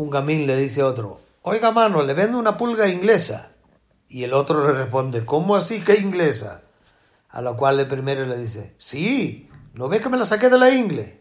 un gamín le dice a otro, oiga mano, le vendo una pulga inglesa. Y el otro le responde, ¿cómo así que inglesa? A lo cual el primero le dice, sí, ¿no ve que me la saqué de la ingle?